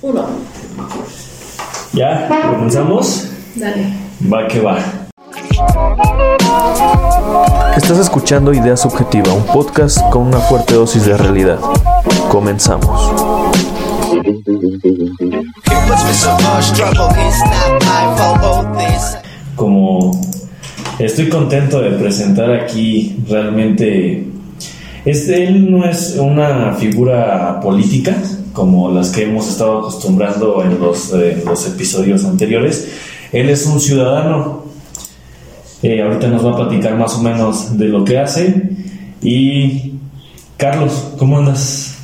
Uno. ¿Ya? ¿Comenzamos? Dale. Va que va. Estás escuchando Idea Subjetiva, un podcast con una fuerte dosis de realidad. Comenzamos. Como estoy contento de presentar aquí realmente... Este, él no es una figura política como las que hemos estado acostumbrando en los, en los episodios anteriores. Él es un ciudadano. Eh, ahorita nos va a platicar más o menos de lo que hace. Y Carlos, ¿cómo andas?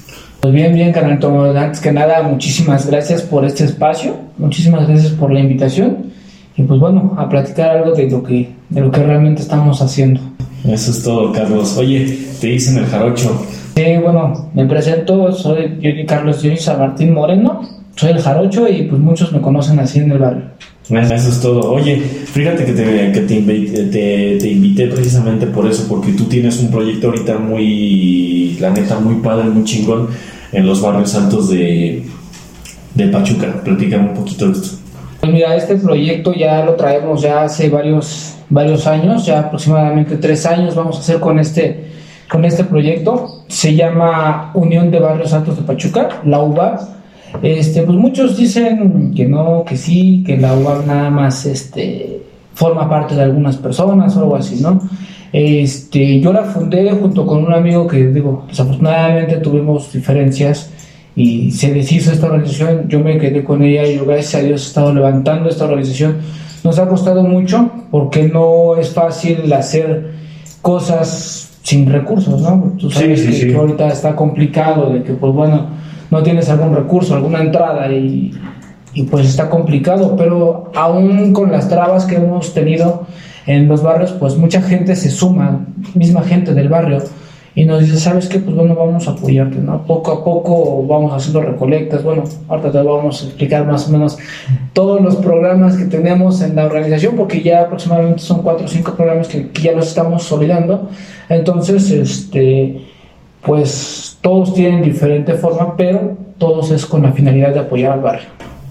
Pues bien, bien, Carnalito. Antes que nada, muchísimas gracias por este espacio, muchísimas gracias por la invitación y pues bueno, a platicar algo de lo que, de lo que realmente estamos haciendo. Eso es todo, Carlos. Oye, te dicen el jarocho. Sí, bueno, me presento, soy yo, Carlos Dionis San Martín Moreno, soy el jarocho y pues muchos me conocen así en el barrio. Eso es todo. Oye, fíjate que, te, que te, invité, te, te, invité precisamente por eso, porque tú tienes un proyecto ahorita muy, la neta, muy padre, muy chingón en los barrios altos de, de Pachuca. Platícame un poquito de esto. Pues mira, este proyecto ya lo traemos ya hace varios, varios años, ya aproximadamente tres años vamos a hacer con este, con este proyecto. Se llama Unión de Barrios Altos de Pachuca, la UBA. Este, pues muchos dicen que no, que sí, que la UBA nada más este, forma parte de algunas personas o algo así, ¿no? Este, yo la fundé junto con un amigo que, digo, desafortunadamente tuvimos diferencias y se deshizo esta organización. Yo me quedé con ella y yo, gracias a Dios, he estado levantando esta organización. Nos ha costado mucho porque no es fácil hacer cosas sin recursos, ¿no? Tú sabes Sí, sí, que, sí. que ahorita está complicado, de que, pues bueno, no tienes algún recurso, alguna entrada y, y pues está complicado, pero aún con las trabas que hemos tenido en los barrios, pues mucha gente se suma, misma gente del barrio, y nos dice, ¿sabes qué? Pues bueno, vamos a apoyarte, ¿no? Poco a poco vamos haciendo recolectas, bueno, ahorita te vamos a explicar más o menos todos los programas que tenemos en la organización, porque ya aproximadamente son cuatro o cinco programas que, ya los estamos solidando, entonces, este, pues todos tienen diferente forma, pero todos es con la finalidad de apoyar al barrio.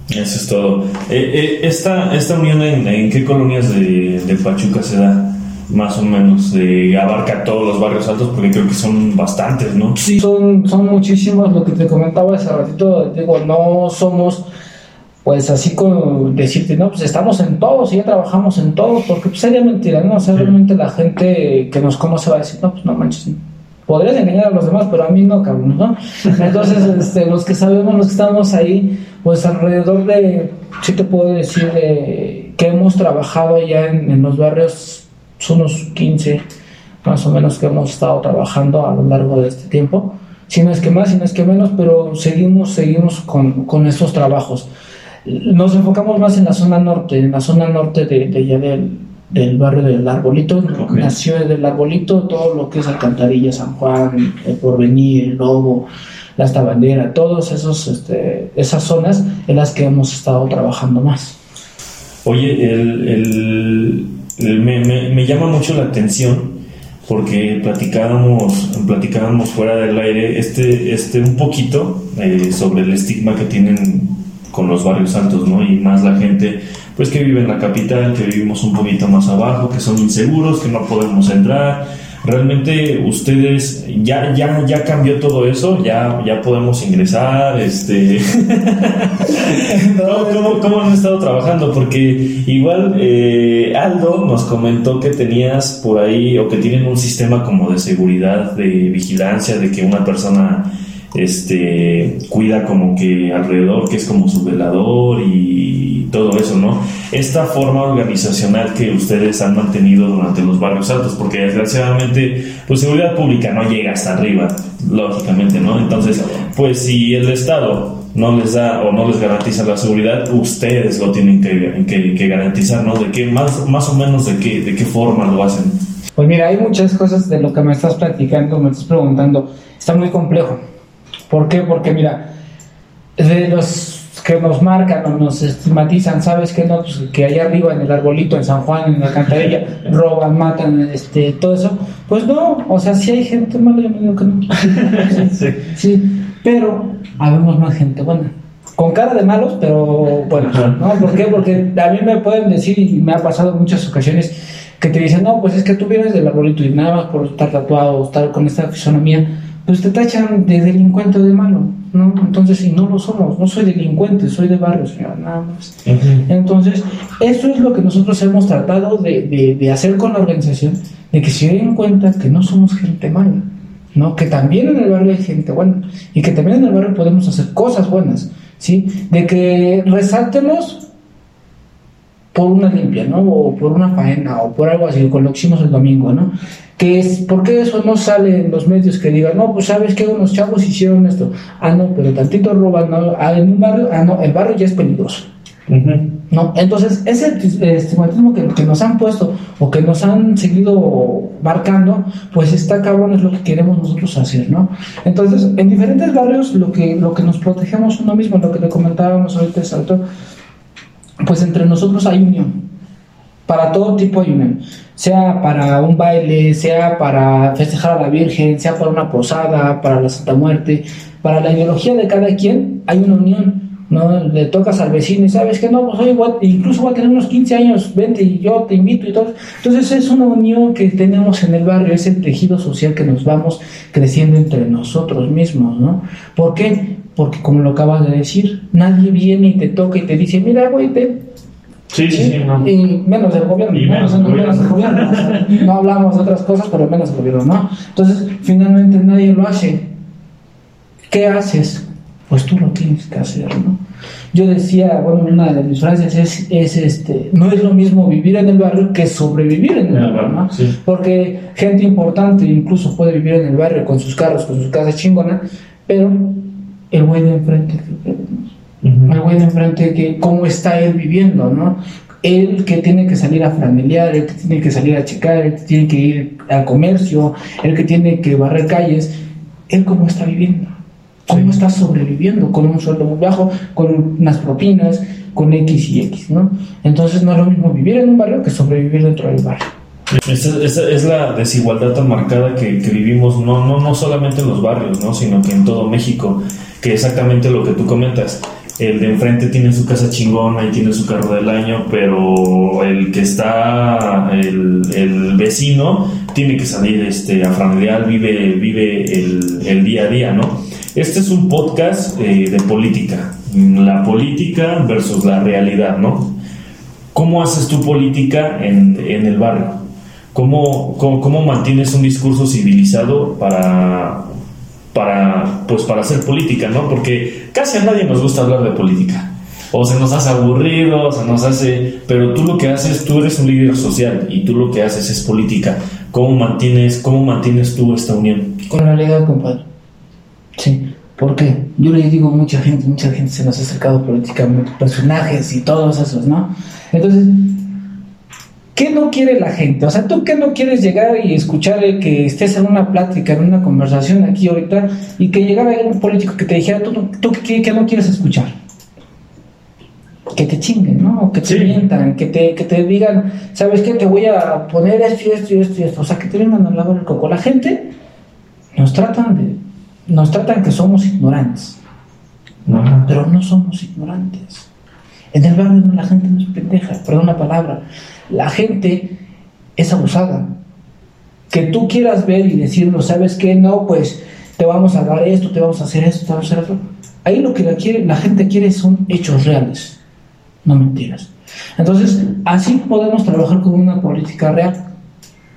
Eso es todo. Eh, eh, esta, ¿Esta unión en, en qué colonias de, de Pachuca se da? Más o menos. Eh, abarca todos los barrios altos porque creo que son bastantes, ¿no? Sí, son, son muchísimos, lo que te comentaba hace ratito, digo, no somos, pues así como decirte, no, pues estamos en todos y ya trabajamos en todos, porque pues sería mentira, ¿no? O sea, realmente la gente que nos conoce va a decir, no, pues no manches, podrías engañar a los demás, pero a mí no, cabrón, ¿no? Entonces, este, los que sabemos, los que estamos ahí, pues alrededor de, sí te puedo decir, de, que hemos trabajado ya en, en los barrios, unos 15 más o menos que hemos estado trabajando a lo largo de este tiempo. Si no es que más, si no es que menos, pero seguimos, seguimos con, con estos trabajos. Nos enfocamos más en la zona norte, en la zona norte de, de allá del, del barrio del Arbolito. Nació del Arbolito todo lo que es Alcantarilla, San Juan, el Porvenir, el Lobo, la Estabandera, todas este, esas zonas en las que hemos estado trabajando más. Oye, el, el- el- me, me- me llama mucho la atención porque platicábamos, platicábamos fuera del aire este, este un poquito eh, sobre el estigma que tienen con los barrios altos, ¿no? Y más la gente, pues que vive en la capital, que vivimos un poquito más abajo, que son inseguros, que no podemos entrar. Realmente ustedes ya ya ya cambió todo eso, ya ya podemos ingresar, este ¿Cómo, cómo, cómo han estado trabajando? Porque igual eh, Aldo nos comentó que tenías por ahí o que tienen un sistema como de seguridad, de vigilancia, de que una persona este cuida como que alrededor, que es como su velador y todo eso, ¿no? Esta forma organizacional que ustedes han mantenido durante los barrios altos, porque desgraciadamente, pues seguridad pública no llega hasta arriba, lógicamente, ¿no? Entonces, pues si el Estado no les da o no les garantiza la seguridad, ustedes lo tienen que, que- garantizar, ¿no? De qué más, más o menos de qué, de qué forma lo hacen. Pues mira, hay muchas cosas de lo que me estás platicando, me estás preguntando. Está muy complejo. ¿Por qué? Porque mira, de los que nos marcan o nos estigmatizan, ¿sabes qué? No, pues que allá arriba en el arbolito, en San Juan, en la alcantarilla, roban, matan, este, todo eso. Pues no, o sea, sí hay gente mala, yo no digo que no. Sí, sí, pero habemos más gente buena. con cara de malos, pero bueno, ¿no? ¿Por qué? Porque a mí me pueden decir, y me ha pasado en muchas ocasiones, que te dicen, no, pues es que tú vienes del arbolito y nada más por estar tatuado o estar con esta fisonomía, pues te tachan de delincuente o de malo, ¿no? Entonces, si no lo somos, no soy delincuente, soy de barrio, señor, nada más. Entonces, eso es lo que nosotros hemos tratado de, de, de hacer con la organización, de que se den cuenta que no somos gente mala, ¿no? Que también en el barrio hay gente buena y que también en el barrio podemos hacer cosas buenas, ¿sí? De que resaltemos por una limpia, ¿no? O por una faena o por algo así, con lo que hicimos el domingo, ¿no? Que es, ¿por qué eso no sale en los medios que digan, no, pues sabes que unos chavos hicieron esto? Ah, no, pero tantito roban, ¿no? Ah, en un barrio, ah, no, el barrio ya es peligroso. ¿No? Entonces, ese estigmatismo que, que, nos han puesto o que nos han seguido marcando, pues está cabrón, es lo que queremos nosotros hacer, ¿no? Entonces, en diferentes barrios, lo que, lo que nos protegemos uno mismo, lo que le comentábamos ahorita, Salto, pues entre nosotros hay unión. Para todo tipo hay unión. Sea para un baile, sea para festejar a la Virgen, sea para una posada, para la Santa Muerte, para la ideología de cada quien, hay una unión. ¿No? Le tocas al vecino y sabes que no, pues hoy incluso voy a tener unos 15 años, vente y yo te invito y todo. Entonces es una unión que tenemos en el barrio, es el tejido social que nos vamos creciendo entre nosotros mismos, ¿no? ¿Por qué? Porque como lo acabas de decir, nadie viene y te toca y te dice, mira, güey, te... Sí, sí, sí. No. Y menos del gobierno. Y menos, no, menos del gobierno. no hablamos de otras cosas, pero menos del gobierno, ¿no? Entonces, finalmente nadie lo hace. ¿Qué haces? Pues tú lo tienes que hacer, ¿no? Yo decía, bueno, una de mis frases es, es este, no es lo mismo vivir en el barrio que sobrevivir en el barrio, ¿no? Sí. Porque gente importante incluso puede vivir en el barrio con sus carros, con sus casas chingonas, pero el güey de enfrente, el güey de enfrente, que cómo está él viviendo, ¿no? Él que tiene que salir a franelear, el que tiene que salir a checar, el que tiene que ir al comercio, el que tiene que barrer calles, él cómo está viviendo, cómo está sobreviviendo con un sueldo muy bajo, con unas propinas, con X y X, ¿no? Entonces no es lo mismo vivir en un barrio que sobrevivir dentro del barrio. Esa, esa es la desigualdad tan marcada que, que, vivimos, no, no, no solamente en los barrios, ¿no? sino que en todo México, que exactamente lo que tú comentas. El de enfrente tiene su casa chingona y tiene su carro del año, pero el que está, el, el vecino, tiene que salir este, a franelear, vive, vive el, el, día a día, ¿no? Este es un podcast eh, de política, la política versus la realidad, ¿no? ¿Cómo haces tu política en, en el barrio? ¿Cómo, cómo, cómo mantienes un discurso civilizado para, para, pues para hacer política, ¿no? Porque casi a nadie nos gusta hablar de política. O se nos hace aburrido, o se nos hace... Pero tú lo que haces, tú eres un líder social y tú lo que haces es política. ¿Cómo mantienes, cómo mantienes tú esta unión? Con la realidad, compadre. Sí. ¿Por qué? Yo le digo a mucha gente, mucha gente se nos ha acercado políticamente, personajes y todos esos, ¿no? Entonces, ¿Qué no quiere la gente? O sea, ¿tú qué no quieres llegar y escuchar que estés en una plática, en una conversación aquí ahorita y que llegara un político que te dijera, ¿tú, tú qué, qué, no quieres escuchar? Que te chinguen, ¿no? Que te Sí. mientan, que te, que te digan, ¿sabes qué? Te voy a poner esto y esto y esto y esto. O sea, que te vengan a lavar el coco. La gente nos tratan de, nos tratan que somos ignorantes, pero no somos ignorantes. En el barrio no, la gente no es pendeja, perdón la palabra. La gente es abusada. Que tú quieras ver y decirlo, ¿sabes qué? No, pues te vamos a dar esto, te vamos a hacer esto, te vamos a hacer esto. Ahí lo que la, quiere, la gente quiere son hechos reales, no mentiras. Entonces, así podemos trabajar con una política real.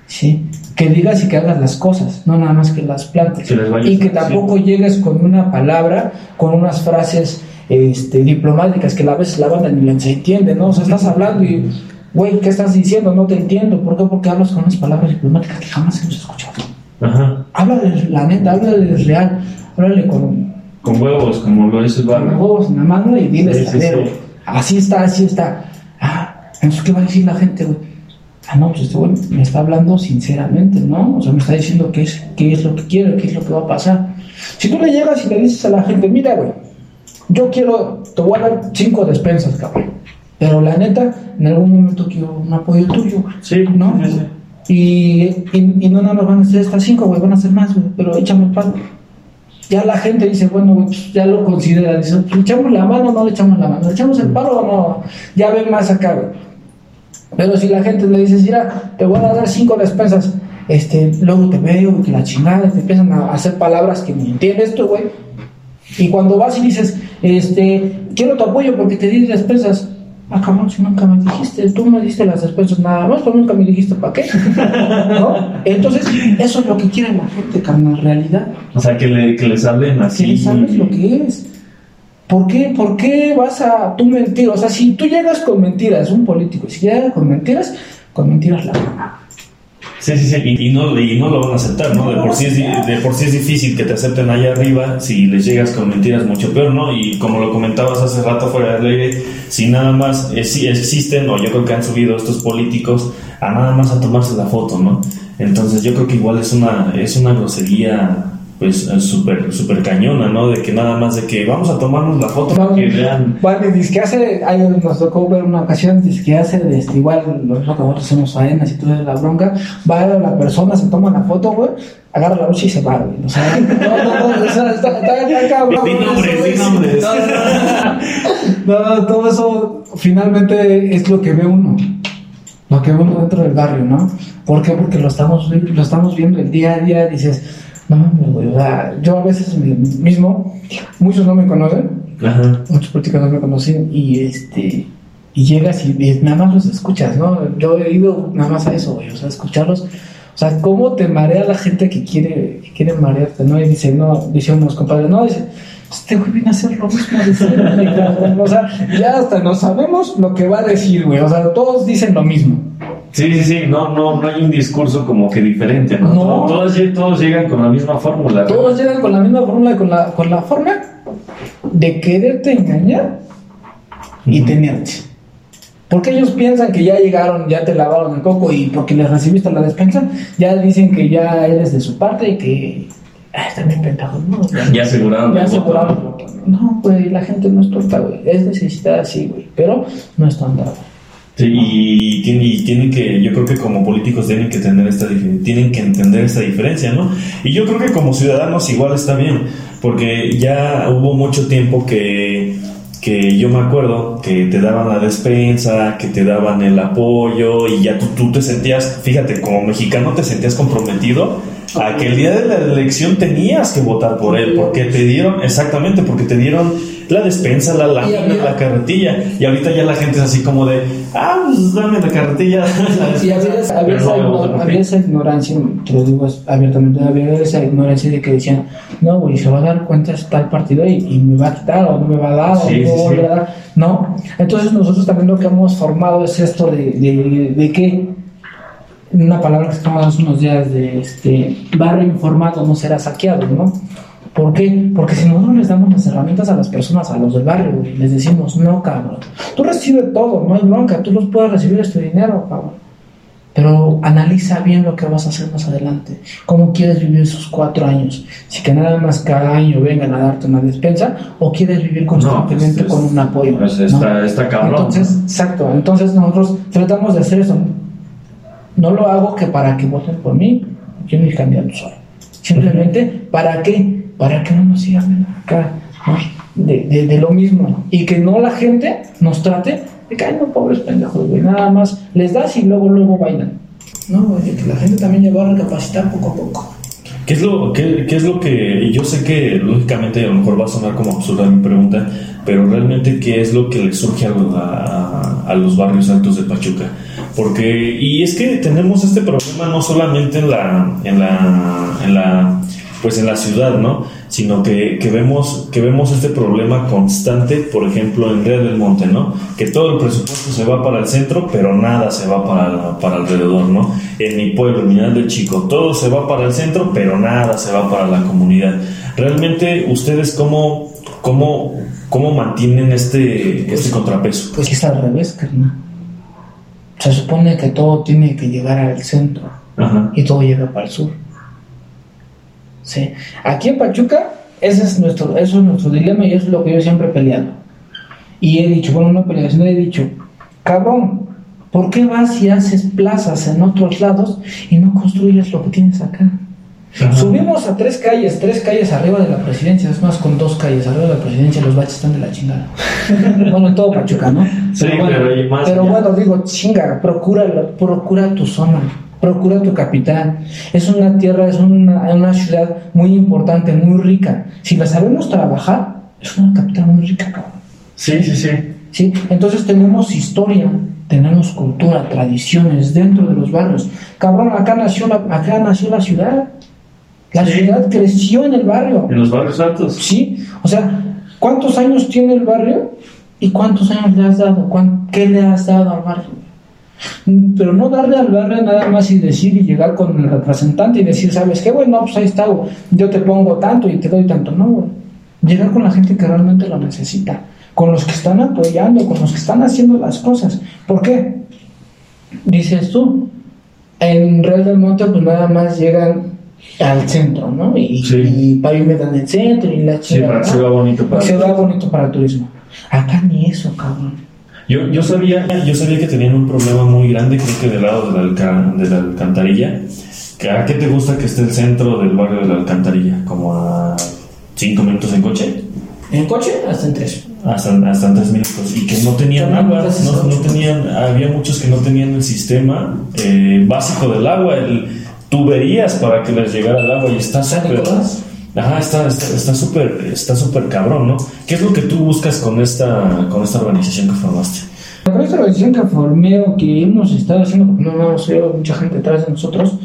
¿sí? Que digas y que hagas las cosas, no nada más que las plantes. Que las vayas Y que tampoco llegues con una palabra, con unas frases este, diplomáticas que a veces la banda ni las entiende, ¿no? O sea, estás hablando y, güey, ¿qué estás diciendo? No te entiendo. ¿Por qué? Porque hablas con unas palabras diplomáticas que jamás hemos escuchado. Ajá. Habla de la neta, habla de real, háblale con, Con huevos, como lo dice el con huevos en la mano y diles Sí, sí. Así está, así está. Ah, entonces, ¿qué va a decir la gente, güey? Ah, no, pues este güey me está hablando sinceramente, ¿no? O sea, me está diciendo qué es, qué es lo que quiere, qué es lo que va a pasar. Si tú le llegas y le dices a la gente, mira, güey, yo quiero, te voy a dar cinco despensas, cabrón. Pero la neta, en algún momento quiero un apoyo tuyo. Sí, ¿no? sí, sí. Y, y, y no nada más van a ser estas cinco, güey, van a ser más, güey, pero échame el palo. ya la gente dice, bueno, güey, pues, ya lo considera, dice, ¿le echamos la mano o no le echamos la mano? ¿Le echamos el paro o no? Ya ven más acá, güey. Pero si la gente le dice, mira, te voy a dar cinco despensas, este, luego te veo, que la chingada, te empiezan a hacer palabras que ni entiendes tú, güey. Y cuando vas y dices, este, quiero tu apoyo porque te di despensas, Ah, cabrón, si nunca me dijiste, tú me diste las despensas nada más, pero nunca me dijiste para qué. ¿No? Entonces, eso es lo que quiere la gente, carnal, realidad. O sea, que, le, que les hablen así. Que les hables lo que es. ¿Por qué, ¿Por qué vas a tú mentir? O sea, si tú llegas con mentiras, un político, si llegas con mentiras, con mentiras la gana. Sí, sí, sí, y, no, y no lo van a aceptar, ¿no? De por, sí es, de por sí es difícil que te acepten allá arriba si les llegas con mentiras mucho peor, ¿no? Y como lo comentabas hace rato fuera del aire, si nada más existen, o yo creo que han subido estos políticos a nada más a tomarse la foto, ¿no? Entonces yo creo que igual es una, es una grosería pues súper super cañona, ¿no? De que nada más de que vamos a tomarnos la foto para que vean. Bueno, dice que hace, ahí nos tocó ver una ocasión, dice que hace, este, igual lo que nosotros hacemos faenas y toda la bronca, va a la persona, se toma la foto, güey, agarra la lucha y se va, güey. O sea, no, no, no, está, está, está, cabrón. Sin nombres, sin nombres. No, no, todo eso finalmente es lo que ve uno. Lo que ve uno dentro del barrio, ¿no? ¿Por qué? Porque lo estamos, lo estamos viendo el día a día, dices no güey, o sea, yo a veces mismo, muchos no me conocen, muchos políticos no me conocen y este y llegas y, nada más los escuchas, ¿no? Yo he ido nada más a eso, güey, o sea, escucharlos. O sea, cómo te marea la gente que quiere, que quiere marearte, ¿no? Y dice, no, dicen unos compadres, no, dice, este güey viene a hacer lo mismo. o sea, ya hasta no sabemos lo que va a decir, güey. O sea, todos dicen lo mismo. Sí, sí, sí, no, no, no hay un discurso como que diferente, ¿no? Todos, todos, llegan con la misma fórmula. Todos llegan con la misma fórmula, con la, con la forma de quererte engañar y tenerte. Porque ellos piensan que ya llegaron, ya te lavaron el coco y porque les recibiste la despensa, ya dicen que ya eres de su parte y que ah, están bien pendejos, ¿no? Ya, aseguraron. Ya aseguraron. No, güey, la gente no es tonta, güey. Es necesitada, sí, güey, pero no es tonta, güey. Sí, y, y, tienen que, yo creo que como políticos tienen que tener esta tienen que entender esta diferencia, ¿no? Y yo creo que como ciudadanos igual está bien, porque ya hubo mucho tiempo que, que yo me acuerdo que te daban la despensa, que te daban el apoyo y ya tú, tú te sentías, fíjate, como mexicano te sentías comprometido a que el día de la elección tenías que votar por él, porque te dieron, exactamente, porque te dieron la despensa, la lámina, la carretilla. Y ahorita ya la gente es así como de, ah, pues dame la carretilla. y había, esa, ignorancia, te lo digo abiertamente, había esa ignorancia de que decían, no, güey, se va a dar cuenta tal partido y, me va a quitar o no me va a dar o no me va a dar. No, entonces nosotros también lo que hemos formado es esto de, de, de que una palabra que estamos hace unos días de este barrio informado no será saqueado, ¿no? ¿Por qué? Porque si nosotros les damos las herramientas a las personas, a los del barrio, les decimos, no, cabrón, tú recibes todo, no hay bronca, tú los puedes recibir este dinero, cabrón. Pero analiza bien lo que vas a hacer más adelante. ¿Cómo quieres vivir esos cuatro años? Si que nada más cada año vengan a darte una despensa o quieres vivir constantemente con un apoyo. Pues está, está cabrón. Entonces, exacto. Entonces nosotros tratamos de hacer eso. No lo hago que para que voten por mí, yo ni candidato soy. Simplemente, ¿para qué? Para que no nos sigan acá de, de, lo mismo. Y que no la gente nos trate de que, no, pobres pendejos, güey, nada más les das y luego, luego bailan. No, que la gente también llegó a recapacitar poco a poco. ¿Qué es, lo, qué, es lo que, yo sé que lógicamente a lo mejor va a sonar como absurda mi pregunta, pero realmente qué es lo que le surge a, a los barrios altos de Pachuca? Porque, y es que tenemos este problema no solamente en la, en la, en la, pues en la ciudad, ¿no? Sino que, que, vemos, que vemos este problema constante, por ejemplo, en Real del Monte, ¿no? Que todo el presupuesto se va para el centro, pero nada se va para, para alrededor, ¿no? En mi pueblo, en Minas del Chico, todo se va para el centro, pero nada se va para la comunidad. Realmente, ¿ustedes cómo, cómo, cómo mantienen este, este contrapeso? Pues es al revés, carnal se supone que todo tiene que llegar al centro y todo llega para el sur. ¿Sí? Aquí en Pachuca, ese es nuestro, eso es nuestro dilema y eso es lo que yo siempre he peleado. Y he dicho, bueno, una peleación he dicho, cabrón, ¿por qué vas y haces plazas en otros lados y no construyes lo que tienes acá? Subimos a tres calles, tres calles arriba de la presidencia, es más, con dos calles arriba de la presidencia, los baches están de la chingada. bueno, en todo Pachuca, ¿no? Sí, bueno, pero hay más Pero allá. bueno, digo, chinga, procura, procura tu zona, procura tu capital. Es una tierra, es una, una ciudad muy importante, muy rica. Si la sabemos trabajar, es una capital muy rica, cabrón. Sí, sí, sí. ¿sí? Entonces tenemos historia, tenemos cultura, tradiciones dentro de los barrios. Cabrón, acá nació la, acá nació la ciudad. La Sí. ciudad creció en el barrio. En los barrios altos. Sí, o sea, ¿cuántos años tiene el barrio y cuántos años le has dado? ¿Cuán- ¿Qué le has dado al barrio? Mm, Pero no darle al barrio nada más y decir y llegar con el representante y decir, ¿sabes qué? Bueno, pues ahí está, güey. yo te pongo tanto y te doy tanto. No, güey. Llegar con la gente que realmente lo necesita, con los que están apoyando, con los que están haciendo las cosas. ¿Por qué? Dices tú, en Real del Monte pues nada más llegan al centro, ¿no? Y, Sí. y pavimentan el centro y la Sí, chingada, ¿no? se vea bonito para Se vea bonito para el turismo. Acá ni eso, cabrón. Yo, yo, sabía, yo sabía que tenían un problema muy grande, creo que del lado de la, alca- de la alcantarilla. ¿A qué te gusta que esté el centro del barrio de la alcantarilla? ¿Como a 5 minutos en coche? En coche hasta en tres. Hasta, hasta en 3 minutos. Y que no tenían agua, no, no tenían, había muchos que no tenían el sistema eh, básico del agua, el, tuberías para que les llegara el agua y está súper... Ajá, está está está súper está súper cabrón, ¿no? ¿Qué es lo que tú buscas con esta, con esta organización que formaste? Con esta organización que formé o que hemos estado haciendo, porque no hemos sido mucha gente detrás de nosotros,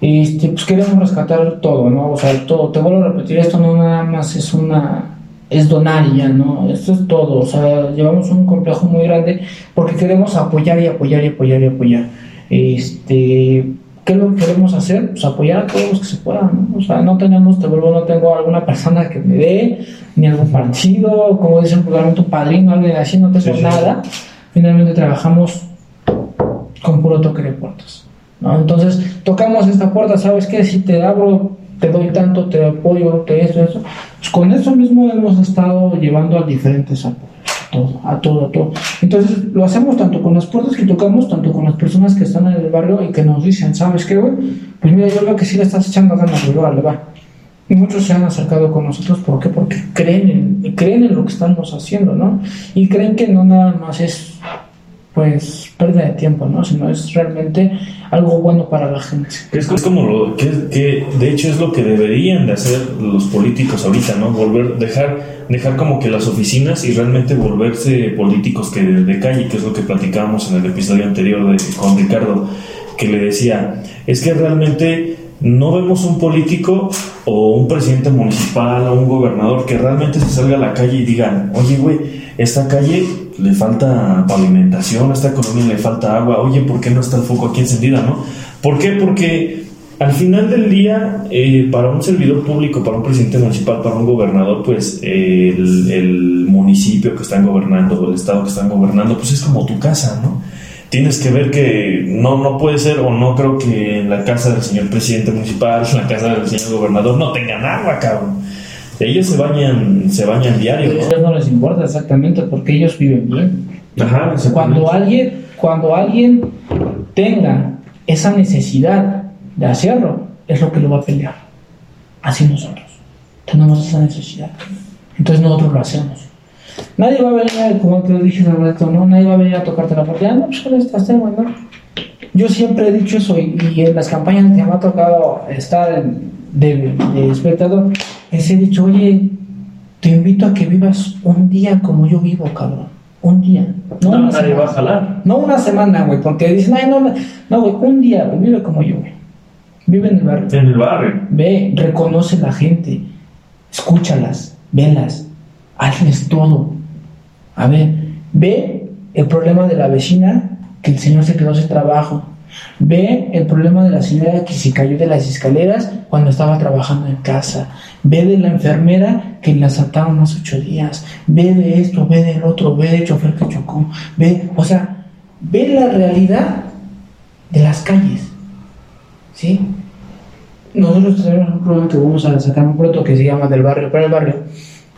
este, pues queremos rescatar todo, ¿no? O sea, todo. Te vuelvo a repetir, esto no nada más es una. Es donar y ya, ¿no? Esto es todo. O sea, llevamos un complejo muy grande porque queremos apoyar y apoyar y apoyar y apoyar. Este. ¿Qué es lo que queremos hacer? Pues apoyar a todos los que se puedan, ¿no? O sea, no tenemos, te vuelvo, no tengo alguna persona que me dé, ni algún partido, como dicen vulgarmente, un padrino, alguien así, no tengo Sí, sí. nada finalmente trabajamos con puro toque de puertas. ¿no? Entonces, tocamos esta puerta, ¿sabes qué? Si te abro, te doy tanto, te apoyo, te esto, eso. Pues con eso mismo hemos estado llevando a diferentes apoyos. Todo, a todo, a todo. Entonces, lo hacemos tanto con las puertas que tocamos, tanto con las personas que están en el barrio y que nos dicen, ¿sabes qué, güey? Pues mira, yo veo que sí le estás echando ganas, güey, órale, va. Y muchos se han acercado con nosotros, ¿por qué? Porque creen en, creen en lo que estamos haciendo, ¿no? Y creen que no nada más es, pues, pérdida de tiempo, ¿no? Sino es realmente algo bueno para la gente. Es, como lo que, de hecho es lo que deberían de hacer los políticos ahorita, ¿no? Volver, dejar, dejar como que las oficinas y realmente volverse políticos que de, calle, que es lo que platicábamos en el episodio anterior de, con Ricardo, que le decía, es que realmente no vemos un político o un presidente municipal o un gobernador que realmente se salga a la calle y diga, oye, güey, esta calle le falta pavimentación, a esta colonia le falta agua, oye, ¿por qué no está el foco aquí encendida, no? ¿Por qué? Porque al final del día, eh, para un servidor público, para un presidente municipal, para un gobernador, pues el, el municipio que están gobernando o el estado que están gobernando, pues es como tu casa, ¿no? Tienes que ver que no, no puede ser o no creo que en la casa del señor presidente municipal, en la casa del señor gobernador no tengan agua, cabrón. Ellos se bañan, se bañan diario, A ellos no les importa exactamente porque ellos viven bien. Ajá, Cuando alguien, cuando alguien tenga esa necesidad de hacerlo, es lo que lo va a pelear. Así nosotros. Tenemos esa necesidad. Entonces nosotros lo hacemos. Nadie va a venir, como te lo dije hace rato, ¿no? Nadie va a venir a tocarte la puerta. Ah, no, pues con estas tengo, ¿no? Yo siempre he dicho eso y, y en las campañas que me ha tocado estar en- de, de espectador, les he dicho, oye, te invito a que vivas un día como yo vivo, cabrón. Un día. No, No, una nadie semana. va a jalar. No una semana, güey, porque dicen, ay, no, no, no, güey, un día, güey, vive como yo, güey. Vive en el barrio. En el barrio. Ve, reconoce la gente, escúchalas, velas, hazles todo. A ver, ve el problema de la vecina que el señor se quedó sin trabajo. Ve el problema de la señora que se cayó de las escaleras cuando estaba trabajando en casa. Ve de la enfermera que la asaltaron hace ocho días. Ve de esto, ve del otro, ve del chofer que chocó. Ve, o sea, ve la realidad de las calles. ¿Sí? nosotros tenemos un programa que vamos a sacar muy pronto que se llama Del Barrio para el Barrio,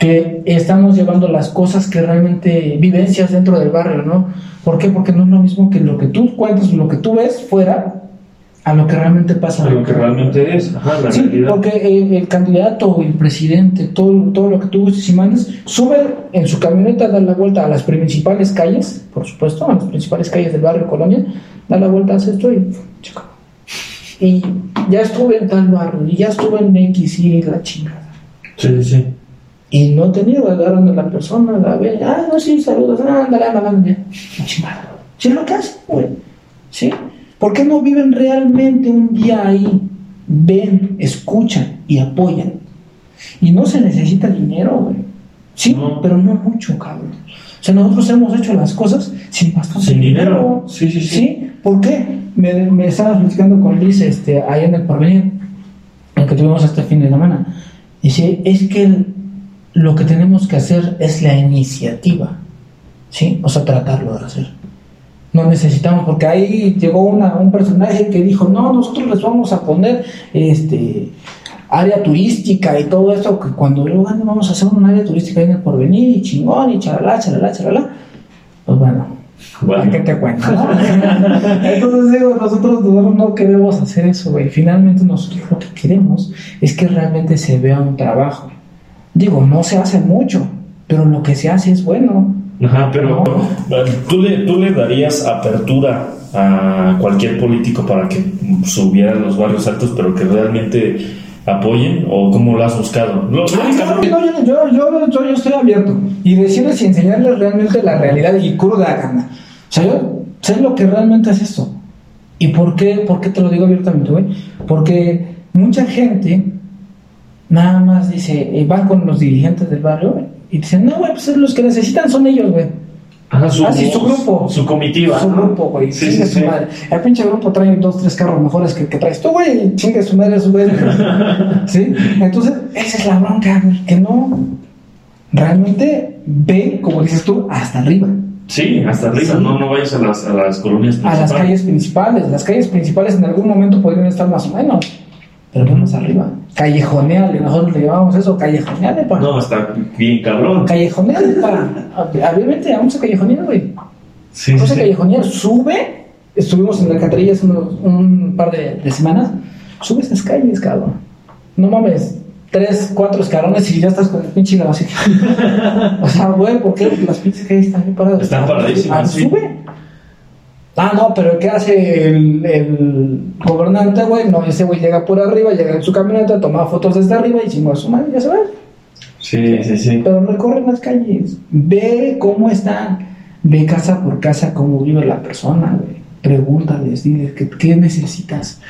que estamos llevando las cosas que realmente vivencias dentro del barrio, ¿no? ¿Por qué? Porque no es lo mismo que lo que tú cuentas, lo que tú ves fuera a lo que realmente pasa. A lo que realmente es, ajá, la Sí, realidad. porque el, el candidato, el presidente, todo, todo lo que tú gustes y mandes, sube en su camioneta, da la vuelta a las principales calles, por supuesto, a las principales calles del barrio Colonia, da la vuelta, hace esto y chico. Y ya estuve en tal barrio, y ya estuve en X y la chingada. Sí, sí, sí. Y no tenido, agarran a la persona, la ve, ah, no, sí, saludos, ah, ándale, ándale, ándale. La chingada. Sí, es lo que hacen, güey. ¿Sí? ¿Por qué no viven realmente un día ahí? Ven, escuchan y apoyan. Y no se necesita dinero, güey. Sí, No. pero no mucho, cabrón. O sea, nosotros hemos hecho las cosas sin bastante Sin dinero. Sí, sí, sí. ¿Sí? ¿Por qué? Me, me estaba platicando con Liz este, ahí en el porvenir, el que tuvimos este fin de semana. Dice, es que el- lo que tenemos que hacer es la iniciativa, ¿sí? O sea, tratarlo de hacer. No necesitamos, porque ahí llegó una- un personaje que dijo, no, nosotros les vamos a poner este área turística y todo esto, que cuando luego "Ah, vamos a hacer un área turística en el porvenir y chingón y charalá, charalá, charalá. Pues bueno, Bueno. ¿Qué te cuento? Entonces digo, nosotros, nosotros no queremos hacer eso, güey. Finalmente nosotros lo que queremos es que realmente se vea un trabajo. Digo, no se hace mucho, pero lo que se hace es bueno. Ajá, pero ¿tú le, tú le darías apertura a cualquier político para que subiera a los barrios altos, pero que realmente apoyen? ¿O cómo lo has buscado? Lo- lo único- No, yo, yo, yo, yo, estoy abierto y decirles y enseñarles realmente la realidad y cruda gana. O sea, yo sé lo que realmente es esto. ¿Y por qué, por qué te lo digo abiertamente, güey? Porque mucha gente nada más dice, eh, van con los dirigentes del barrio y dicen, no, güey, pues los que necesitan son ellos, güey. Ajá, su, Ah, sí, su grupo. Su comitiva. Su grupo, güey. Sí, chingue sí, su madre. El pinche grupo trae dos, tres carros mejores que que traes tú, güey. Chingue su madre, su güey. ¿Sí? Entonces, esa es la bronca, güey. Que no. Realmente ve, como dices tú, hasta arriba. Sí, hasta arriba. Sí. No, no vayas a las, a las colonias A las principales. calles principales. Las calles principales en algún momento podrían estar más o menos. Pero vemos arriba. Callejoneale. Nosotros le llamamos eso callejoneale, pa. No, está bien cabrón. Callejoneale, pa. Obviamente, vamos a callejonear, güey. Sí, Vamos sí, a sí. callejonear, sube. Estuvimos en la alcantarilla hace unos- un par de, de semanas. Sube esas calles, cabrón. No mames. Tres, cuatro escalones y ya estás con el pinche básica. o sea, güey, ¿por qué las pinches calles están bien paradas? Están paradísimas, Ah, sí. Sube. Ah, no, pero ¿qué hace el, el gobernante, güey? No, ese güey llega por arriba, llega en su camioneta, toma fotos desde arriba y chingó a su madre, ya se va. Sí, sí, sí. Pero recorre las calles, ve cómo están, ve casa por casa cómo vive la persona, güey. Pregúntales, diles, ¿qué, qué necesitas?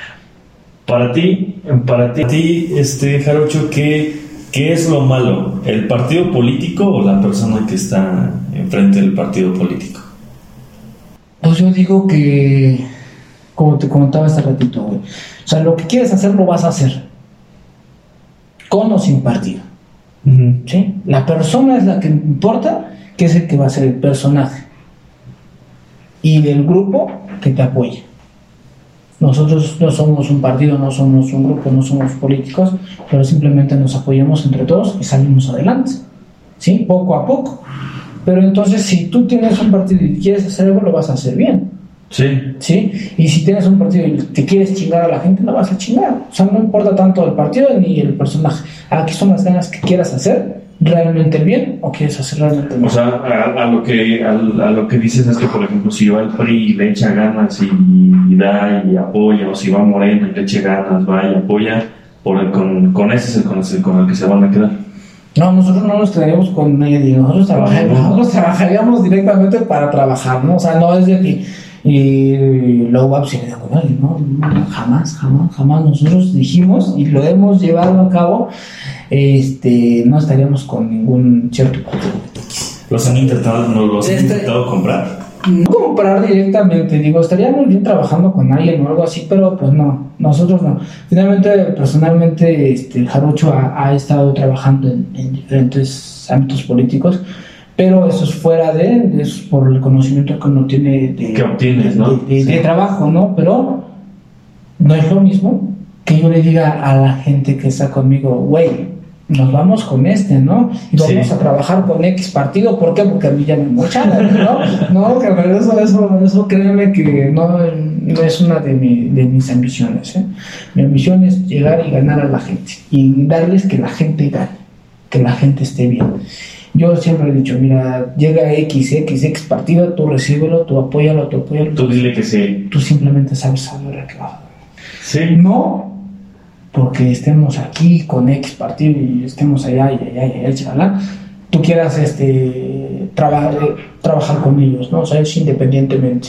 Para ti, para ti, ti, este, Jarocho, ¿qué, ¿qué es lo malo? ¿El partido político o la persona que está enfrente del partido político? Pues yo digo que, como te comentaba hace ratito, güey. O sea, lo que quieres hacer lo vas a hacer. Con o sin partido. ¿sí? La persona es la que importa, que es el que va a ser el personaje. Y del grupo que te apoya. Nosotros no somos un partido, no somos un grupo, no somos políticos, pero simplemente nos apoyamos entre todos y salimos adelante. ¿Sí? Poco a poco. Pero entonces, si tú tienes un partido y quieres hacer algo, lo vas a hacer bien. Sí. ¿sí? Y si tienes un partido y te quieres chingar a la gente, la vas a chingar. O sea, no importa tanto el partido ni el personaje. Aquí son las ganas que quieras hacer realmente el bien o quieres hacer realmente el O mal. sea, a, a lo que a, a lo que dices es que, por ejemplo, si va el PRI y le echa ganas y, y da y apoya, o si va Morena y le eche ganas, va y apoya, por el- con, con ese es el con, el con el que se van a quedar. No, nosotros no nos quedaríamos con nadie, nosotros trabajaríamos, No. nosotros trabajaríamos directamente para trabajar, ¿no? O sea, no es de que y luego va a ser de acuerdo, no, no, jamás, jamás, jamás. Nosotros dijimos y lo hemos llevado a cabo, este, no estaríamos con ningún cierto partido. ¿Los han intentado, no los han Este- intentado comprar? No comprar directamente, digo, estaríamos bien trabajando con alguien o algo así, pero pues no, nosotros no. Finalmente, personalmente, este, el Jarocho ha, ha estado trabajando en, en diferentes ámbitos políticos, pero eso es fuera de, es por el conocimiento que uno tiene de, Que obtienes, ¿no? de, de- Sí. de trabajo, ¿no? Pero no es lo mismo que yo le diga a la gente que está conmigo, güey, nos vamos con este, ¿no? Y vamos a trabajar con X partido, ¿por qué? Porque a mí ya me mocharon, ¿no? No, que eso, eso, eso créeme que no, no es una de, mi, de mis ambiciones, ¿eh? Mi ambición es llegar y ganar a la gente y darles que la gente gane, que la gente esté bien. Yo siempre he dicho, mira, llega X, X, X partido, tú recíbelo, tú apóyalo, tú apóyalo. Tú dile que sí. Tú simplemente sabes saber qué va. Sí. No porque estemos aquí con X partido y estemos allá y allá y allá, chalá, tú quieras este, trabajar trabajar con ellos, ¿no? O sea, es independientemente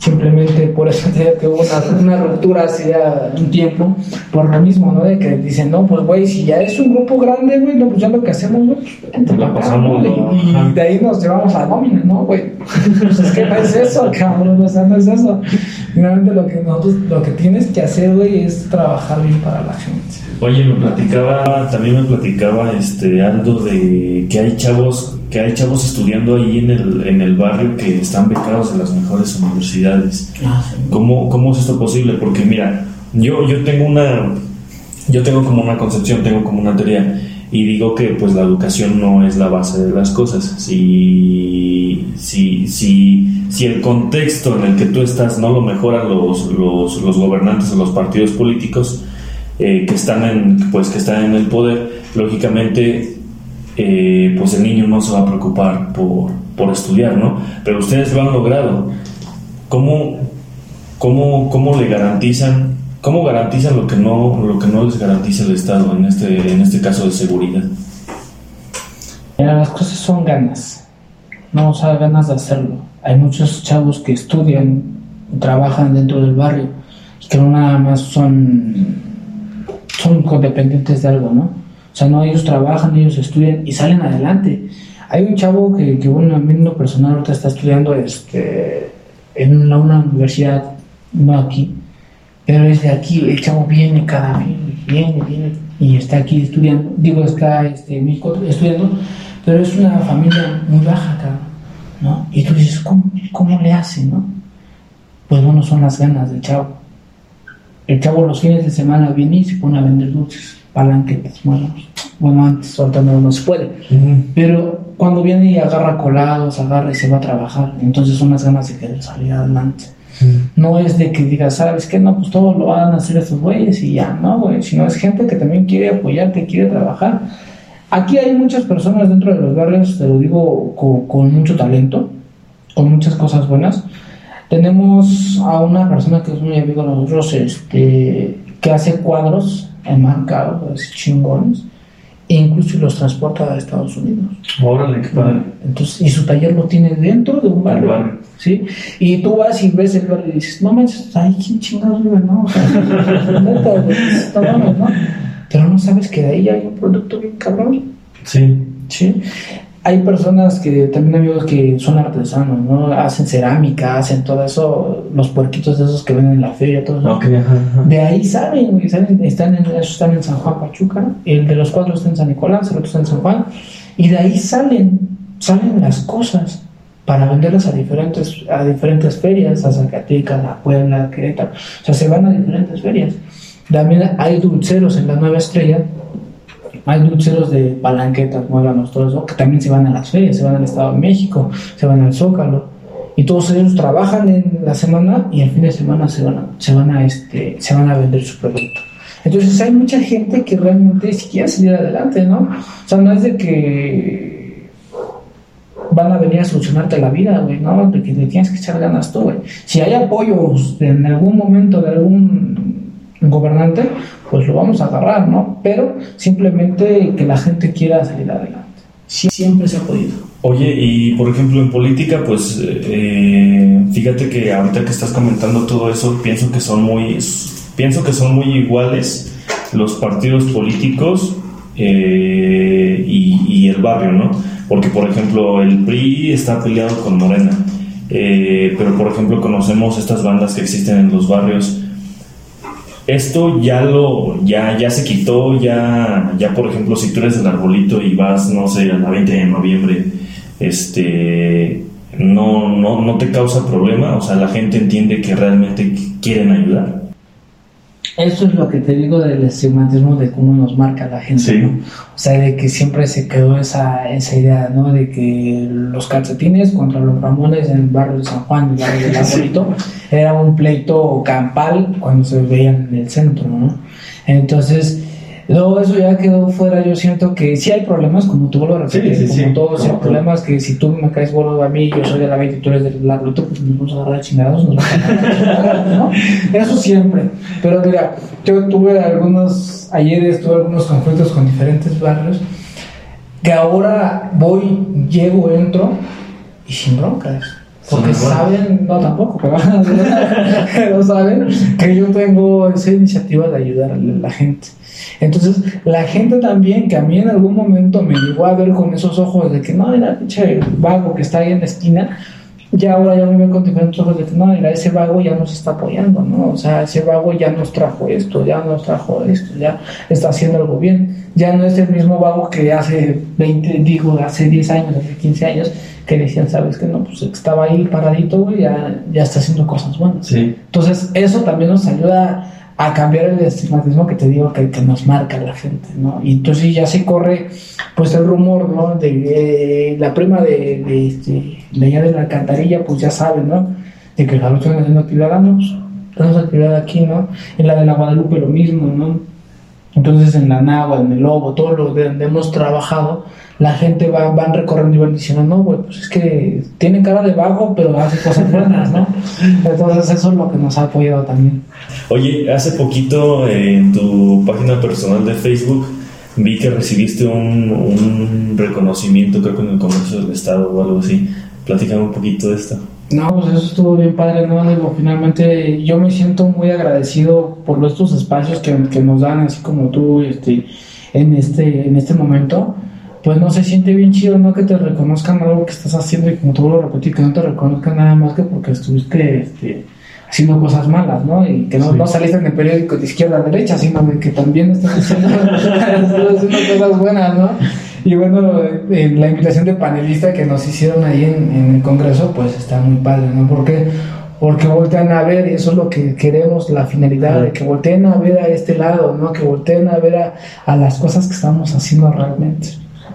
simplemente por eso que hubo una, una, ruptura hace ya un tiempo, por lo mismo, ¿no? De que dicen, no, pues güey, si ya es un grupo grande, güey, no, pues ya lo que hacemos, güey, pues, la pasamos, y, de ahí nos llevamos a nómina, ¿no, güey? Pues es que no es eso, cabrón, o sea, no es eso. Finalmente lo que nosotros, lo que tienes que hacer, güey, es trabajar bien para la gente. Oye, me platicaba, también me platicaba este Aldo de que hay chavos que hay chavos estudiando ahí en el, en el barrio que están becados en las mejores universidades. Ah, ¿Cómo, ¿Cómo, es esto posible? Porque mira, yo, yo tengo una, yo tengo como una concepción, tengo como una teoría y digo que pues la educación no es la base de las cosas. Si, si, si, si el contexto en el que tú estás no lo mejoran los, los, los gobernantes o los partidos políticos eh, que están en pues que están en el poder, lógicamente eh, pues el niño no se va a preocupar por, por, estudiar, ¿no? Pero ustedes lo han logrado. ¿Cómo, cómo, cómo le garantizan, cómo garantizan lo que no, lo que no les garantiza el Estado en este, en este caso de seguridad? las cosas son ganas, no o sea, ganas de hacerlo. Hay muchos chavos que estudian, trabajan dentro del barrio y que no nada más son, son codependientes de algo, ¿no? O sea, no, ellos trabajan, ellos estudian y salen adelante. Hay un chavo que, que bueno, a mí no personal ahorita está estudiando este, en una, universidad, no aquí, pero es de aquí. El chavo viene cada vez, viene, viene y está aquí estudiando. Digo, está este, estudiando, pero es una familia muy baja, ¿no? Y tú dices, ¿cómo, cómo le hace, no? Pues bueno, son las ganas del chavo. El chavo los fines de semana viene y se pone a vender dulces palanquetes, bueno, bueno, antes ahorita no, se puede, pero cuando viene y agarra colados, agarra y se va a trabajar, entonces son las ganas de querer salir adelante. No es de que digas, ¿sabes qué? No, pues todo lo van a hacer estos güeyes y ya, no, güey, sino es gente que también quiere apoyar, que quiere trabajar. Aquí hay muchas personas dentro de los barrios, te lo digo, con, con mucho talento, con muchas cosas buenas. Tenemos a una persona que es muy amigo de nosotros, este, que hace cuadros enmarcados, chingones, e incluso los transporta a Estados Unidos. Órale, qué padre. Entonces, y su taller lo tiene dentro de un barrio. ¿sí? Y tú vas y ves el barrio y dices, no manches, ay, ¿quién chingados vive? No, o sea, ¿no? Pero no sabes que de ahí hay un producto bien cabrón. Sí. Sí hay personas que también amigos que son artesanos, ¿no? Hacen cerámica, hacen todo eso, los puerquitos de esos que ven en la feria, todo eso. De ahí salen, están en, están en San Juan Pachuca, el de los cuatro está en San Nicolás, el otro está en San Juan, y de ahí salen, salen las cosas para venderlas a diferentes, a diferentes ferias, a Zacatecas, a Puebla, a Querétaro, o sea, se van a diferentes ferias. También hay dulceros en la Nueva Estrella hay dulceros de palanquetas, muéganos, todo eso, que también se van a las ferias, se van al Estado de México, se van al Zócalo. Y todos ellos trabajan en la semana y el fin de semana se van a, se van a, este, se van a vender su producto. Entonces hay mucha gente que realmente si quiere salir adelante, ¿no? O sea, no es de que van a venir a solucionarte la vida, güey, ¿no? De que le tienes que echar ganas tú, güey. Si hay apoyos en algún momento de algún gobernante, pues lo vamos a agarrar, ¿no? Pero simplemente que la gente quiera salir adelante. Siempre se ha podido. Oye, y por ejemplo en política, pues eh, fíjate que ahorita que estás comentando todo eso, pienso que son muy, pienso que son muy iguales los partidos políticos eh, y, el barrio, ¿no? Porque por ejemplo el PRI está peleado con Morena, eh, pero por ejemplo conocemos estas bandas que existen en los barrios esto ya lo, ya, ya se quitó, ya, ya por ejemplo, si tú eres el arbolito y vas, no sé, a la 20 de noviembre, este, no, no, no te causa problema, o sea, la gente entiende que realmente quieren ayudar. Eso es lo que te digo del estigmatismo de cómo nos marca la gente, Sí. ¿no? O sea, de que siempre se quedó esa, esa idea, ¿no? De que los calcetines contra los Ramones en el barrio de San Juan, el barrio del Arbolito, era un pleito campal cuando se veían en el centro, ¿no? Entonces, luego eso ya quedó fuera. Yo siento que sí hay problemas, como tú a repetir, Sí, sí, como sí. todos, hay problemas que si tú me caes gordo a mí, yo soy de la 20 y tú eres del Arbolito, pues nos vamos a agarrar chingados, nos vamos a agarrar ¿no? Eso siempre. Pero mira, yo tuve algunos, ayer tuve algunos conflictos con diferentes barrios, que ahora voy, llego, entro y sin broncas. Porque saben, no tampoco, pero, saben que yo tengo esa iniciativa de ayudar a la gente. Entonces, la gente también que a mí en algún momento me llegó a ver con esos ojos de que no, mira, pinche vago que está ahí en la esquina, ya ahora ya me ven con diferentes ojos de que no, mira, ese vago ya nos está apoyando, ¿no? O sea, ese vago ya nos trajo esto, ya nos trajo esto, ya está haciendo algo bien. Ya no es el mismo vago que hace 20, digo, hace 10 años, hace 15 años, que decían, ¿sabes que No, pues estaba ahí paradito, güey, ya, ya está haciendo cosas buenas. Sí. Entonces, eso también nos ayuda a cambiar el estigmatismo que te digo que, que nos marca la gente, ¿no? Y entonces ya se corre, pues, el rumor, ¿no? De la prima de, de, este, de allá de la alcantarilla, pues ya saben, ¿no? De que los están haciendo actividad, no, actividad aquí, ¿no? En la de la Guadalupe lo mismo, ¿no? Entonces en la Nagua, en el Lobo, todo lo de donde hemos trabajado, la gente va, van recorriendo y van diciendo, no, güey, pues es que tiene cara de vago, pero hace cosas buenas, ¿no? Entonces eso es lo que nos ha apoyado también. Oye, hace poquito en tu página personal de Facebook vi que recibiste un, un reconocimiento, creo que en el Congreso del Estado o algo así. Platícame un poquito de esto. No, pues eso estuvo bien padre, ¿no? Digo, finalmente yo me siento muy agradecido por estos espacios que, que nos dan, así como tú, este, en este, en este momento. Pues no se siente bien chido, ¿no? Que te reconozcan algo que estás haciendo y como te vuelvo a repetir, que no te reconozcan nada más que porque estuviste, este, haciendo cosas malas, ¿no? Y que no, Sí. no saliste en el periódico de izquierda a derecha, sino de que también estás haciendo, estás haciendo cosas buenas, ¿no? Y bueno, eh, la invitación de panelista que nos hicieron ahí en, en el Congreso, pues está muy padre, ¿no? Porque, porque voltean a ver, y eso es lo que queremos, la finalidad, de que volteen a ver a este lado, ¿no? Que volteen a ver a, a las cosas que estamos haciendo realmente.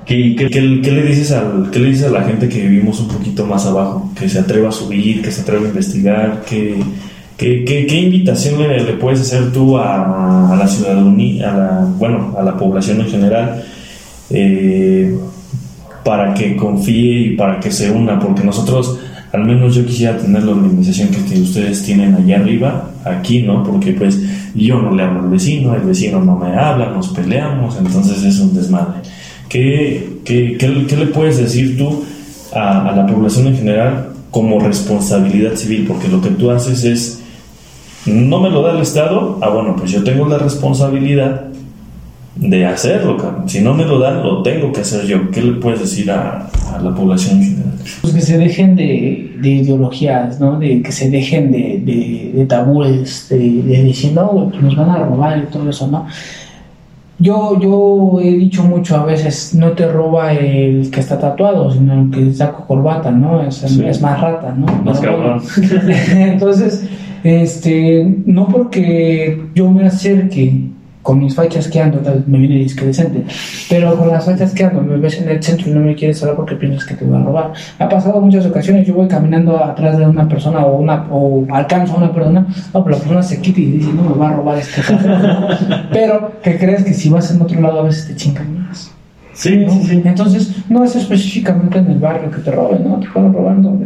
¿Qué, qué, qué- le dices al, ¿Qué le dices a la gente que vivimos un poquito más abajo? Que se atreva a subir, que se atreva a investigar. ¿Qué, qué, qué- qué invitación le, le puedes hacer tú a, a la ciudadanía, a la, bueno, a la población en general, eh, para que confíe y para que se una? Porque nosotros, al menos yo quisiera tener la organización que, ustedes tienen allá arriba, aquí, ¿no? Porque pues yo no le hablo al vecino, el vecino no me habla, nos peleamos, entonces es un desmadre. ¿Qué, qué, qué- qué le puedes decir tú a, a la población en general como responsabilidad civil? Porque lo que tú haces es, no me lo da el Estado, ah bueno, pues yo tengo la responsabilidad de hacerlo, cabrón. si no me lo dan, lo tengo que hacer yo. ¿Qué le puedes decir a, a la población en general? Pues que se dejen de, de ideologías, ¿no? De que se dejen de, de, de tabúes, de, de decir, no, pues nos van a robar y todo eso, ¿no? Yo, yo he dicho mucho a veces, no te roba el que está tatuado, sino el que saca corbata, ¿no? Es, Sí. es más rata, ¿no? Más cabrón. Entonces, este, no porque yo me acerque con mis fachas que ando, tal me viene disque decente, pero con las fachas que ando, me ves en el centro y no me quieres hablar porque piensas que te va a robar. Me ha pasado muchas ocasiones, yo voy caminando atrás de una persona o, una, o alcanzo a una persona, no, pero la persona se quita y dice, no me va a robar este cabrón", ¿no? Pero, ¿qué crees que si vas en otro lado a veces te chingan más? Sí, ¿no? Entonces, no es específicamente en el barrio que te roben, ¿no? Te pueden robar en donde.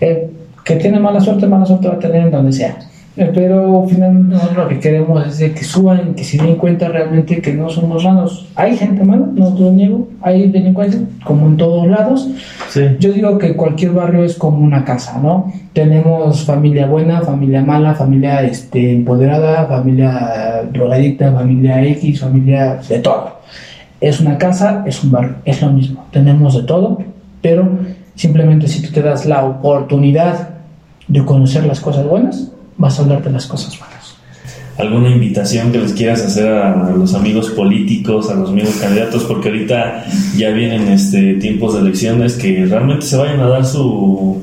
El que tiene mala suerte, mala suerte va a tener en donde sea. Eh, Pero finalmente nosotros lo que queremos es de que suban, que se den cuenta realmente que no somos malos. Hay gente mala, no te lo niego, hay delincuencia, como en todos lados. Sí. Yo digo que cualquier barrio es como una casa, ¿no? Tenemos familia buena, familia mala, familia este, empoderada, familia drogadicta, familia X, familia de todo. Es una casa, es un barrio, es lo mismo. Tenemos de todo, pero simplemente si tú te das la oportunidad de conocer las cosas buenas, vas a hablar de las cosas malas. ¿Alguna invitación que les quieras hacer a los amigos políticos, a los amigos candidatos? Porque ahorita ya vienen este, tiempos de elecciones que realmente se vayan a dar su,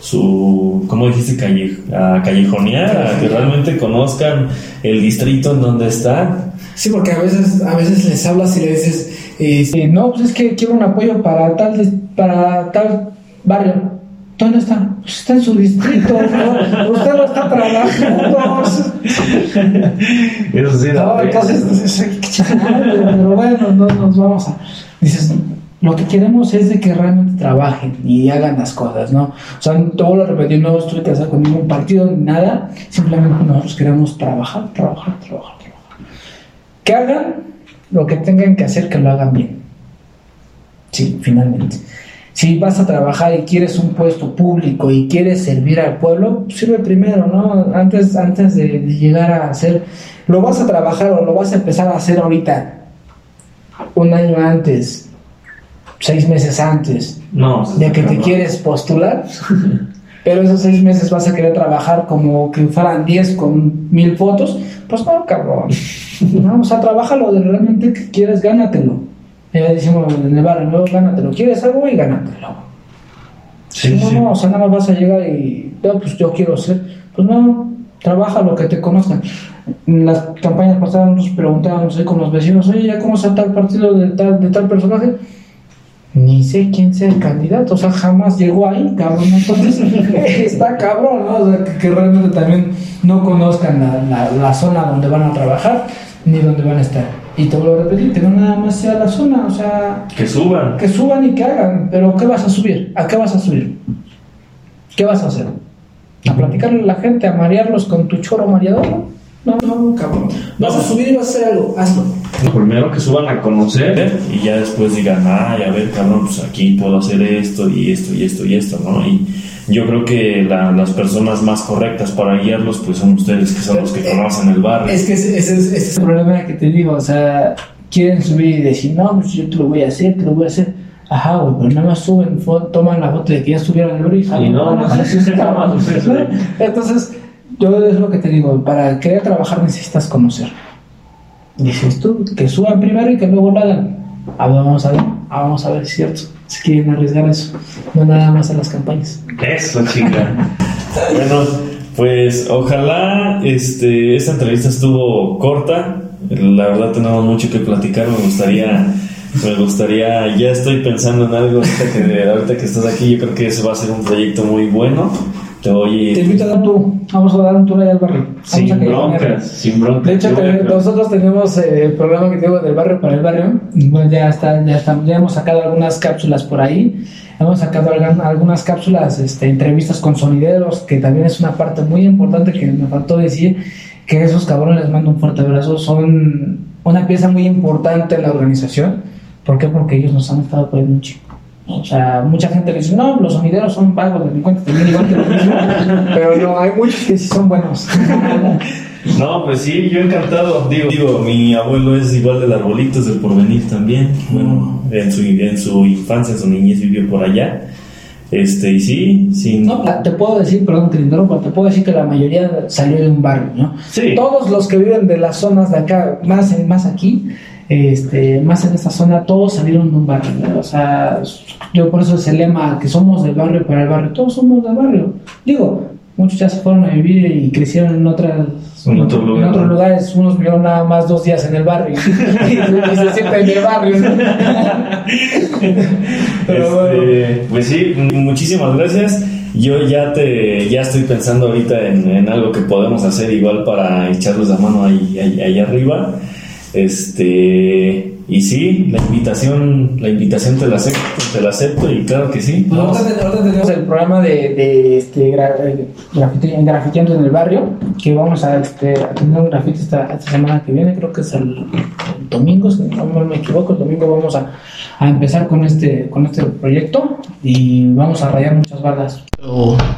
su ¿cómo dijiste? Calle, a callejonear, a que realmente conozcan el distrito en donde están. Sí, porque a veces, a veces les hablas y le dices, eh, no, pues es que quiero un apoyo para tal, para tal barrio. ¿Dónde está? Pues está en su distrito, ¿no? Usted lo está trabajando. Eso sí, no, entonces, pero bueno, no nos vamos a. Dices, lo que queremos es de que realmente trabajen y hagan las cosas, ¿no? O sea, todo lo repetí, no estoy casado con ningún partido ni nada, simplemente nosotros queremos trabajar, trabajar, trabajar, trabajar. Que hagan lo que tengan que hacer, que lo hagan bien. Sí, finalmente. Si vas a trabajar y quieres un puesto público y quieres servir al pueblo, sirve primero, ¿no? Antes, antes de, de llegar a hacer, lo vas a trabajar o lo vas a empezar a hacer ahorita, un año antes, seis meses antes no, de que te quieres postular, pero esos seis meses vas a querer trabajar como que fueran diez con mil fotos, pues no, cabrón. No, o sea, trabaja lo de realmente que quieres, gánatelo. Ya decimos en el barrio, no, gánatelo. ¿Quieres algo y gánatelo? Sí, no, sí. no, o sea, nada más vas a llegar y, no, pues yo quiero ser. Pues no, trabaja lo que te conozcan. En las campañas pasadas nos preguntábamos ahí con los vecinos, oye, ¿ya cómo está tal partido de tal, de tal personaje? Ni sé quién sea el candidato, o sea, jamás llegó ahí, cabrón. Entonces, está cabrón, ¿no? O sea, que, que realmente también no conozcan la, la, la zona donde van a trabajar ni donde van a estar. Y te vuelvo a repetir, que no nada más sea la zona, o sea, Que suban. que suban y que hagan, pero ¿qué vas a subir? ¿A qué vas a subir? ¿Qué vas a hacer? ¿A platicarle a la gente, a marearlos con tu choro mareador? No, no, cabrón. vas a subir y vas a hacer algo, hazlo. Primero que suban a conocer y ya después digan, ay, a ver, cabrón, pues aquí puedo hacer esto y esto y esto y esto, ¿no? Y yo creo que la- las personas más correctas para guiarlos, pues son ustedes, que son los que conocen el barrio. Es que ese, ese, ese es el problema que te digo, o sea, quieren subir y decir, no, pues yo te lo voy a hacer, te lo voy a hacer. Ajá, güey, pero nada más suben, toman la foto de que ya estuvieron en el brillo. Y no, no, jamás sucede. Entonces, yo es lo que te digo, para querer trabajar necesitas conocer. Dices tú, que suban primero y que luego lo hagan. Ah, vamos a ver, ah, vamos a ver es cierto. Si quieren arriesgar eso, no nada más en las campañas. Eso, chica. bueno, pues ojalá este, esta entrevista estuvo corta. La verdad tenemos mucho que platicar. Me gustaría, me gustaría, ya estoy pensando en algo ahorita que, ahorita que estás aquí. Yo creo que eso va a ser un proyecto muy bueno. Te voy Te invito a dar un tour. Vamos a dar un tour allá al barrio. Vamos sin broncas, sin broncas. De hecho, te- nosotros tenemos eh, el programa que tengo del barrio para el barrio. Bueno, ya está, ya está, ya hemos sacado algunas cápsulas por ahí. Hemos sacado algunas cápsulas, este, entrevistas con sonideros, que también es una parte muy importante que me faltó decir, que esos cabrones les mando un fuerte abrazo, son una pieza muy importante en la organización. ¿Por qué? Porque ellos nos han estado poniendo un chico. O sea, mucha gente le dice, no, los sonideros son vagos, delincuentes, también igual que los mismos. Pero no, hay muchos que sí son buenos. No, pues sí, yo encantado. Digo, digo, mi abuelo es igual del Arbolitos del Porvenir también. Bueno, en su, en su infancia, en su niñez vivió por allá. Este, y sí, sin. No, te puedo decir, perdón que te interrumpa, te puedo decir que la mayoría salió de un barrio, ¿no? Sí. Todos los que viven de las zonas de acá, más, en- más aquí, este, más en esta zona, todos salieron de un barrio, ¿no? O sea, yo por eso es el lema, que somos del barrio para el barrio, todos somos del barrio. Digo, muchos ya se fueron a vivir y crecieron en otras... En otro lugar. en otros lugares, unos vivieron nada más dos días en el barrio y, y se sienten en el barrio, ¿no? Pero bueno. Pues sí, muchísimas gracias. Yo ya te ya estoy pensando ahorita en, en algo que podemos hacer igual para echarles la mano ahí, ahí, ahí arriba. Este y sí, la invitación, la invitación te la acepto, te la acepto y claro que sí. Pues ahorita, te- ahorita Tenemos tenemos el programa de, de este, gra- eh, grafiti- grafiteando en el barrio, que vamos a, este, a tener un grafiti esta, esta semana que viene, creo que es el, el domingo, si no me equivoco, el domingo vamos a, a empezar con este, con este proyecto y vamos a rayar muchas bardas.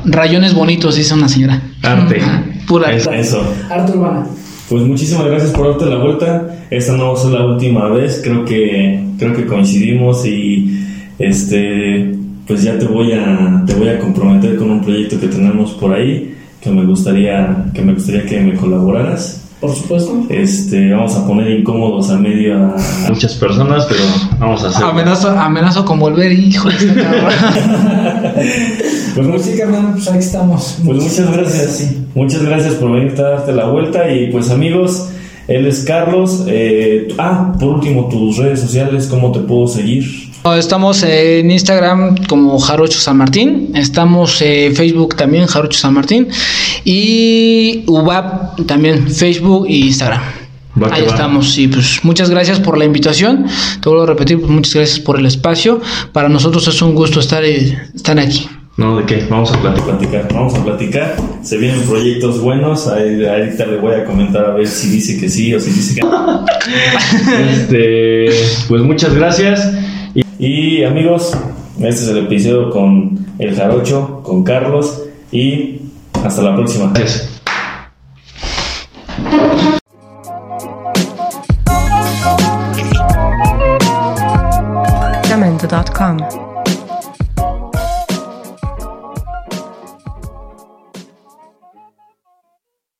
rayones bonitos, dice una señora. Arte. Pura Es- eso. arte urbana. Pues muchísimas gracias por darte la vuelta. Esta no va a ser la última vez. Creo que creo que coincidimos y este pues ya te voy a te voy a comprometer con un proyecto que tenemos por ahí que me gustaría que me gustaría que me colaboraras. Por supuesto. Este, vamos a poner incómodos a medio a muchas personas, pero vamos a hacer. Amenazo, amenazo con volver, hijo. Pues, Pues sí, carnal, pues ahí estamos. pues muchas gracias. Muchas gracias por venirte a darte la vuelta. Y pues amigos, él es Carlos. Eh, ah, por último, tus redes sociales, ¿cómo te puedo seguir? Estamos en Instagram como Jarocho San Martín, estamos en Facebook también Jarocho San Martín y UBAP también Facebook e Instagram. Va Ahí va. estamos y pues muchas gracias por la invitación. Te vuelvo a repetir, pues muchas gracias por el espacio. Para nosotros es un gusto estar, eh, estar aquí. No, ¿de qué? Vamos a plat- platicar. Vamos a platicar. Se vienen proyectos buenos. Ahí, ahorita le voy a comentar a ver si dice que sí o si dice que no. este, pues muchas gracias. Y, y, amigos, este es el episodio con el Jarocho, con Carlos. Y hasta la próxima. Gracias.